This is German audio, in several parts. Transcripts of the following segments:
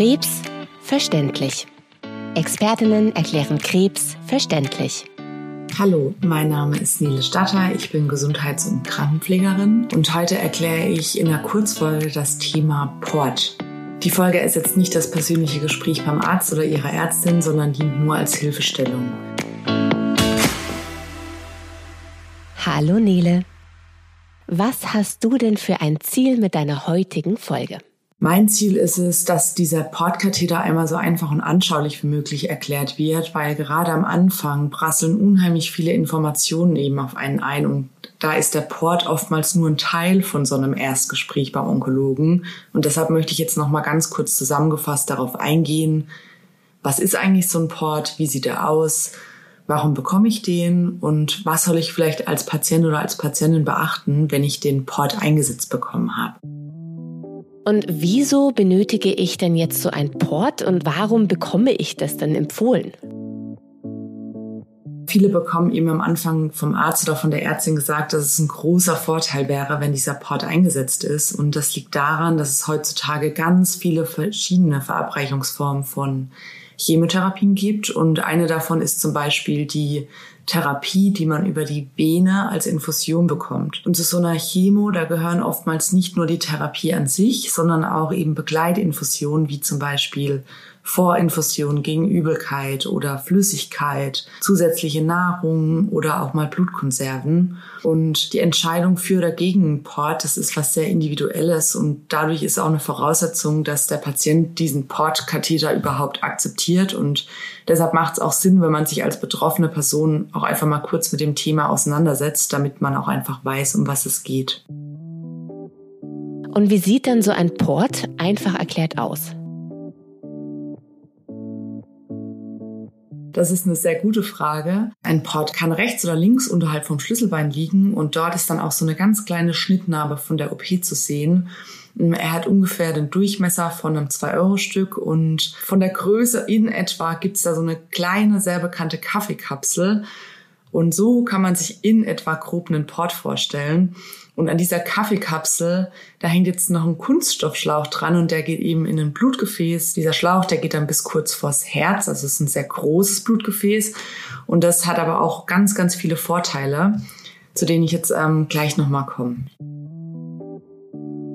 Krebs verständlich. Expertinnen erklären Krebs verständlich. Hallo, mein Name ist Nele Statter, ich bin Gesundheits- und Krankenpflegerin und heute erkläre ich in der Kurzfolge das Thema Port. Die Folge ist jetzt nicht das persönliche Gespräch beim Arzt oder Ihrer Ärztin, sondern dient nur als Hilfestellung. Hallo Nele. Was hast du denn für ein Ziel mit deiner heutigen Folge? Mein Ziel ist es, dass dieser Portkatheter einmal so einfach und anschaulich wie möglich erklärt wird, weil gerade am Anfang prasseln unheimlich viele Informationen eben auf einen ein und da ist der Port oftmals nur ein Teil von so einem Erstgespräch beim Onkologen. Und deshalb möchte ich jetzt noch mal ganz kurz zusammengefasst darauf eingehen, was ist eigentlich so ein Port, wie sieht er aus, warum bekomme ich den? Und was soll ich vielleicht als Patient oder als Patientin beachten, wenn ich den Port eingesetzt bekommen habe. Und wieso benötige ich denn jetzt so ein Port und warum bekomme ich das denn empfohlen? Viele bekommen eben am Anfang vom Arzt oder von der Ärztin gesagt, dass es ein großer Vorteil wäre, wenn dieser Port eingesetzt ist. Und das liegt daran, dass es heutzutage ganz viele verschiedene Verabreichungsformen von Chemotherapien gibt. Und eine davon ist zum Beispiel die Therapie, die man über die Vene als Infusion bekommt. Und zu so einer Chemo, da gehören oftmals nicht nur die Therapie an sich, sondern auch eben Begleitinfusionen, wie zum Beispiel Vorinfusion gegen Übelkeit oder Flüssigkeit, zusätzliche Nahrung oder auch mal Blutkonserven. Und die Entscheidung für oder gegen Port, das ist was sehr Individuelles und dadurch ist auch eine Voraussetzung, dass der Patient diesen Portkatheter überhaupt akzeptiert und deshalb macht es auch Sinn, wenn man sich als betroffene Person auch einfach mal kurz mit dem Thema auseinandersetzt, damit man auch einfach weiß, um was es geht. Und wie sieht denn so ein Port einfach erklärt aus? Das ist eine sehr gute Frage. Ein Port kann rechts oder links unterhalb vom Schlüsselbein liegen und dort ist dann auch so eine ganz kleine Schnittnarbe von der OP zu sehen. Er hat ungefähr den Durchmesser von einem 2-Euro-Stück und von der Größe in etwa gibt's da so eine kleine, sehr bekannte Kaffeekapsel. Und so kann man sich in etwa grob einen Port vorstellen. Und an dieser Kaffeekapsel, da hängt jetzt noch ein Kunststoffschlauch dran und der geht eben in ein Blutgefäß. Dieser Schlauch, der geht dann bis kurz vors Herz, also es ist ein sehr großes Blutgefäß. Und das hat aber auch ganz, ganz viele Vorteile, zu denen ich jetzt ähm, gleich nochmal komme.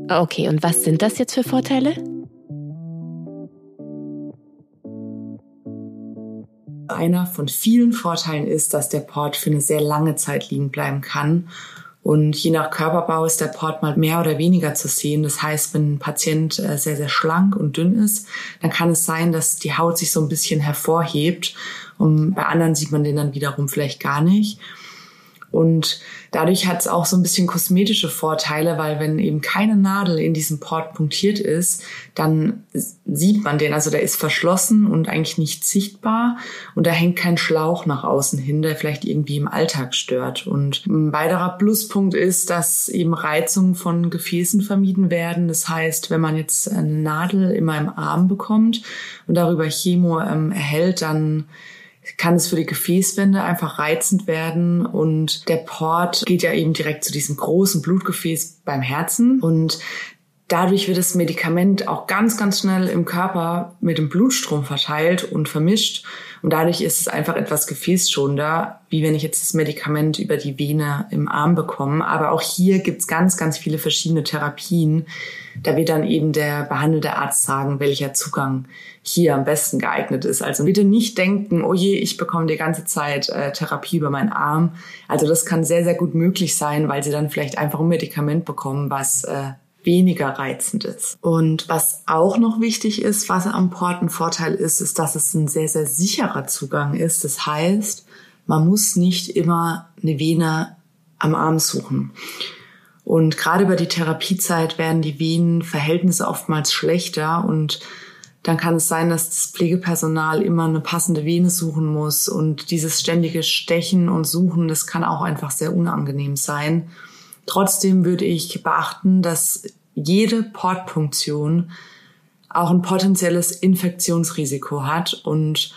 Okay, und was sind das jetzt für Vorteile? Einer von vielen Vorteilen ist, dass der Port für eine sehr lange Zeit liegen bleiben kann. Und je nach Körperbau ist der Port mal mehr oder weniger zu sehen. Das heißt, wenn ein Patient äh, sehr, sehr schlank und dünn ist, dann kann es sein, dass die Haut sich so ein bisschen hervorhebt. Und bei anderen sieht man den dann wiederum vielleicht gar nicht. Und dadurch hat es auch so ein bisschen kosmetische Vorteile, weil wenn eben keine Nadel in diesem Port punktiert ist, dann sieht man den. Also der ist verschlossen und eigentlich nicht sichtbar und da hängt kein Schlauch nach außen hin, der vielleicht irgendwie im Alltag stört. Und ein weiterer Pluspunkt ist, dass eben Reizungen von Gefäßen vermieden werden. Das heißt, wenn man jetzt eine Nadel immer im Arm bekommt und darüber Chemo ähm, erhält, dann kann es für die Gefäßwände einfach reizend werden? Und der Port geht ja eben direkt zu diesem großen Blutgefäß beim Herzen. Und Dadurch wird das Medikament auch ganz, ganz schnell im Körper mit dem Blutstrom verteilt und vermischt. Und dadurch ist es einfach etwas gefäßschonender, wie wenn ich jetzt das Medikament über die Vene im Arm bekomme. Aber auch hier gibt's ganz, ganz viele verschiedene Therapien. Da wird dann eben der behandelte Arzt sagen, welcher Zugang hier am besten geeignet ist. Also bitte nicht denken, oh je, ich bekomme die ganze Zeit äh, Therapie über meinen Arm. Also das kann sehr, sehr gut möglich sein, weil sie dann vielleicht einfach ein Medikament bekommen, was äh, weniger reizend ist. Und was auch noch wichtig ist, was am Port ein Vorteil ist, ist, dass es ein sehr, sehr sicherer Zugang ist. Das heißt, man muss nicht immer eine Vene am Arm suchen. Und gerade über die Therapiezeit werden die Venenverhältnisse oftmals schlechter und dann kann es sein, dass das Pflegepersonal immer eine passende Vene suchen muss und dieses ständige Stechen und Suchen, das kann auch einfach sehr unangenehm sein. Trotzdem würde ich beachten, dass jede Portpunktion auch ein potenzielles Infektionsrisiko hat. Und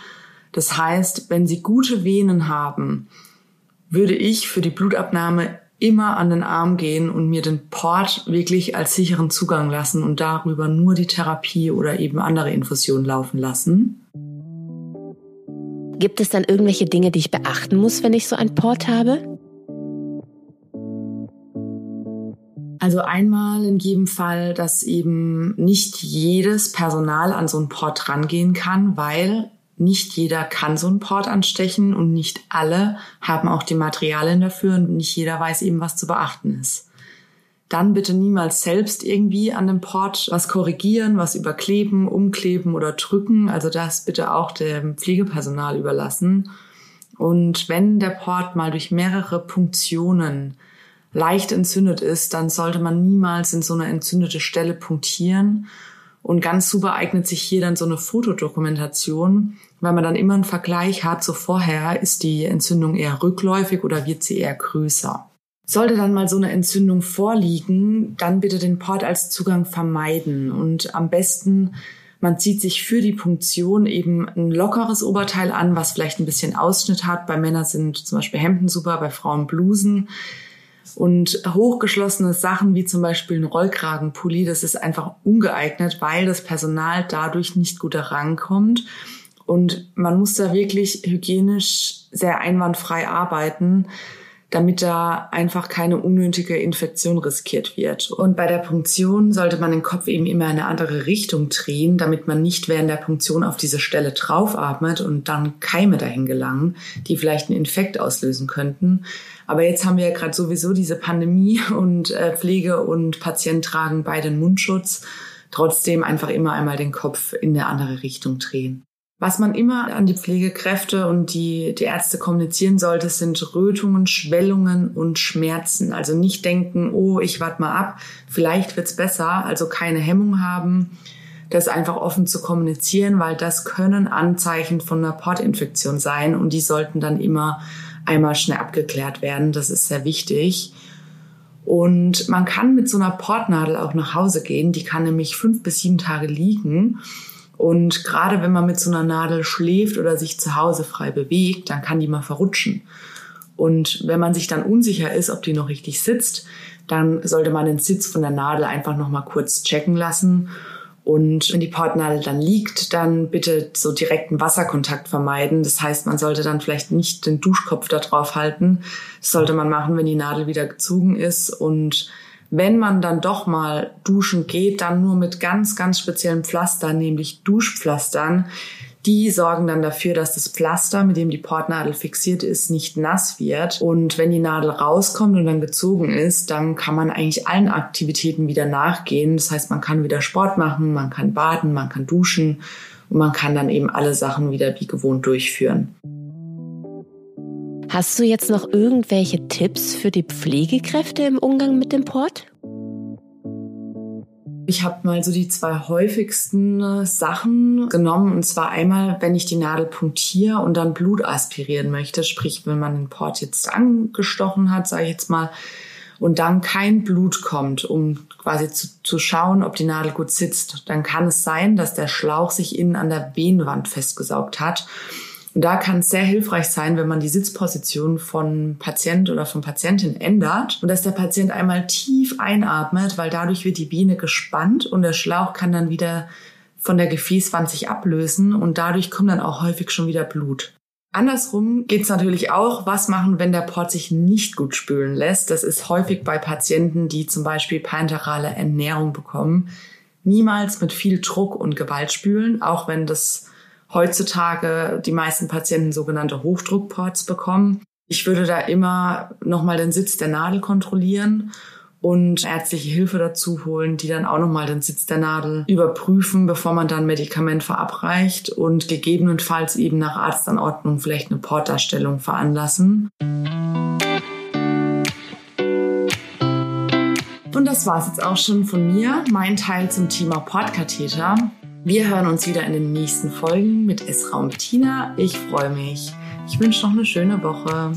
das heißt, wenn Sie gute Venen haben, würde ich für die Blutabnahme immer an den Arm gehen und mir den Port wirklich als sicheren Zugang lassen und darüber nur die Therapie oder eben andere Infusionen laufen lassen. Gibt es dann irgendwelche Dinge, die ich beachten muss, wenn ich so einen Port habe? Also einmal in jedem Fall, dass eben nicht jedes Personal an so einen Port rangehen kann, weil nicht jeder kann so einen Port anstechen und nicht alle haben auch die Materialien dafür und nicht jeder weiß eben, was zu beachten ist. Dann bitte niemals selbst irgendwie an dem Port was korrigieren, was überkleben, umkleben oder drücken. Also das bitte auch dem Pflegepersonal überlassen. Und wenn der Port mal durch mehrere Punktionen leicht entzündet ist, dann sollte man niemals in so eine entzündete Stelle punktieren. Und ganz super eignet sich hier dann so eine Fotodokumentation, weil man dann immer einen Vergleich hat, so vorher ist die Entzündung eher rückläufig oder wird sie eher größer. Sollte dann mal so eine Entzündung vorliegen, dann bitte den Port als Zugang vermeiden und am besten man zieht sich für die Punktion eben ein lockeres Oberteil an, was vielleicht ein bisschen Ausschnitt hat. Bei Männern sind zum Beispiel Hemden super, bei Frauen Blusen. Und hochgeschlossene Sachen wie zum Beispiel ein Rollkragenpulli, das ist einfach ungeeignet, weil das Personal dadurch nicht gut herankommt. Und man muss da wirklich hygienisch sehr einwandfrei arbeiten, damit da einfach keine unnötige Infektion riskiert wird. Und bei der Punktion sollte man den Kopf eben immer in eine andere Richtung drehen, damit man nicht während der Punktion auf diese Stelle draufatmet und dann Keime dahin gelangen, die vielleicht einen Infekt auslösen könnten. Aber jetzt haben wir ja gerade sowieso diese Pandemie und äh, Pflege und Patient tragen beide den Mundschutz. Trotzdem einfach immer einmal den Kopf in eine andere Richtung drehen. Was man immer an die Pflegekräfte und die, die Ärzte kommunizieren sollte, sind Rötungen, Schwellungen und Schmerzen. Also nicht denken, oh, ich warte mal ab, vielleicht wird's besser. Also keine Hemmung haben, das einfach offen zu kommunizieren, weil das können Anzeichen von einer Portinfektion sein und die sollten dann immer einmal schnell abgeklärt werden. Das ist sehr wichtig. Und man kann mit so einer Portnadel auch nach Hause gehen. Die kann nämlich fünf bis sieben Tage liegen. Und gerade wenn man mit so einer Nadel schläft oder sich zu Hause frei bewegt, dann kann die mal verrutschen. Und wenn man sich dann unsicher ist, ob die noch richtig sitzt, dann sollte man den Sitz von der Nadel einfach noch mal kurz checken lassen. Und wenn die Portnadel dann liegt, dann bitte so direkten Wasserkontakt vermeiden. Das heißt, man sollte dann vielleicht nicht den Duschkopf da drauf halten. Das sollte man machen, wenn die Nadel wieder gezogen ist und wenn man dann doch mal duschen geht, dann nur mit ganz, ganz speziellen Pflastern, nämlich Duschpflastern. Die sorgen dann dafür, dass das Pflaster, mit dem die Portnadel fixiert ist, nicht nass wird. Und wenn die Nadel rauskommt und dann gezogen ist, dann kann man eigentlich allen Aktivitäten wieder nachgehen. Das heißt, man kann wieder Sport machen, man kann baden, man kann duschen und man kann dann eben alle Sachen wieder wie gewohnt durchführen. Hast du jetzt noch irgendwelche Tipps für die Pflegekräfte im Umgang mit dem Port? Ich habe mal so die zwei häufigsten Sachen genommen. Und zwar einmal, wenn ich die Nadel punktiere und dann Blut aspirieren möchte. Sprich, wenn man den Port jetzt angestochen hat, sage ich jetzt mal, und dann kein Blut kommt, um quasi zu, zu schauen, ob die Nadel gut sitzt, dann kann es sein, dass der Schlauch sich innen an der Venenwand festgesaugt hat. Und da kann es sehr hilfreich sein, wenn man die Sitzposition von Patient oder von Patientin ändert und dass der Patient einmal tief einatmet, weil dadurch wird die Biene gespannt und der Schlauch kann dann wieder von der Gefäßwand sich ablösen und dadurch kommt dann auch häufig schon wieder Blut. Andersrum geht es natürlich auch, was machen, wenn der Port sich nicht gut spülen lässt. Das ist häufig bei Patienten, die zum Beispiel parenterale Ernährung bekommen. Niemals mit viel Druck und Gewalt spülen, auch wenn das heutzutage die meisten Patienten sogenannte Hochdruckports bekommen. Ich würde da immer nochmal den Sitz der Nadel kontrollieren und ärztliche Hilfe dazu holen, die dann auch nochmal den Sitz der Nadel überprüfen, bevor man dann Medikament verabreicht und gegebenenfalls eben nach Arztanordnung vielleicht eine Portdarstellung veranlassen. Und das war's jetzt auch schon von mir, mein Teil zum Thema Portkatheter. Wir hören uns wieder in den nächsten Folgen mit Esra und Tina. Ich freue mich. Ich wünsche noch eine schöne Woche.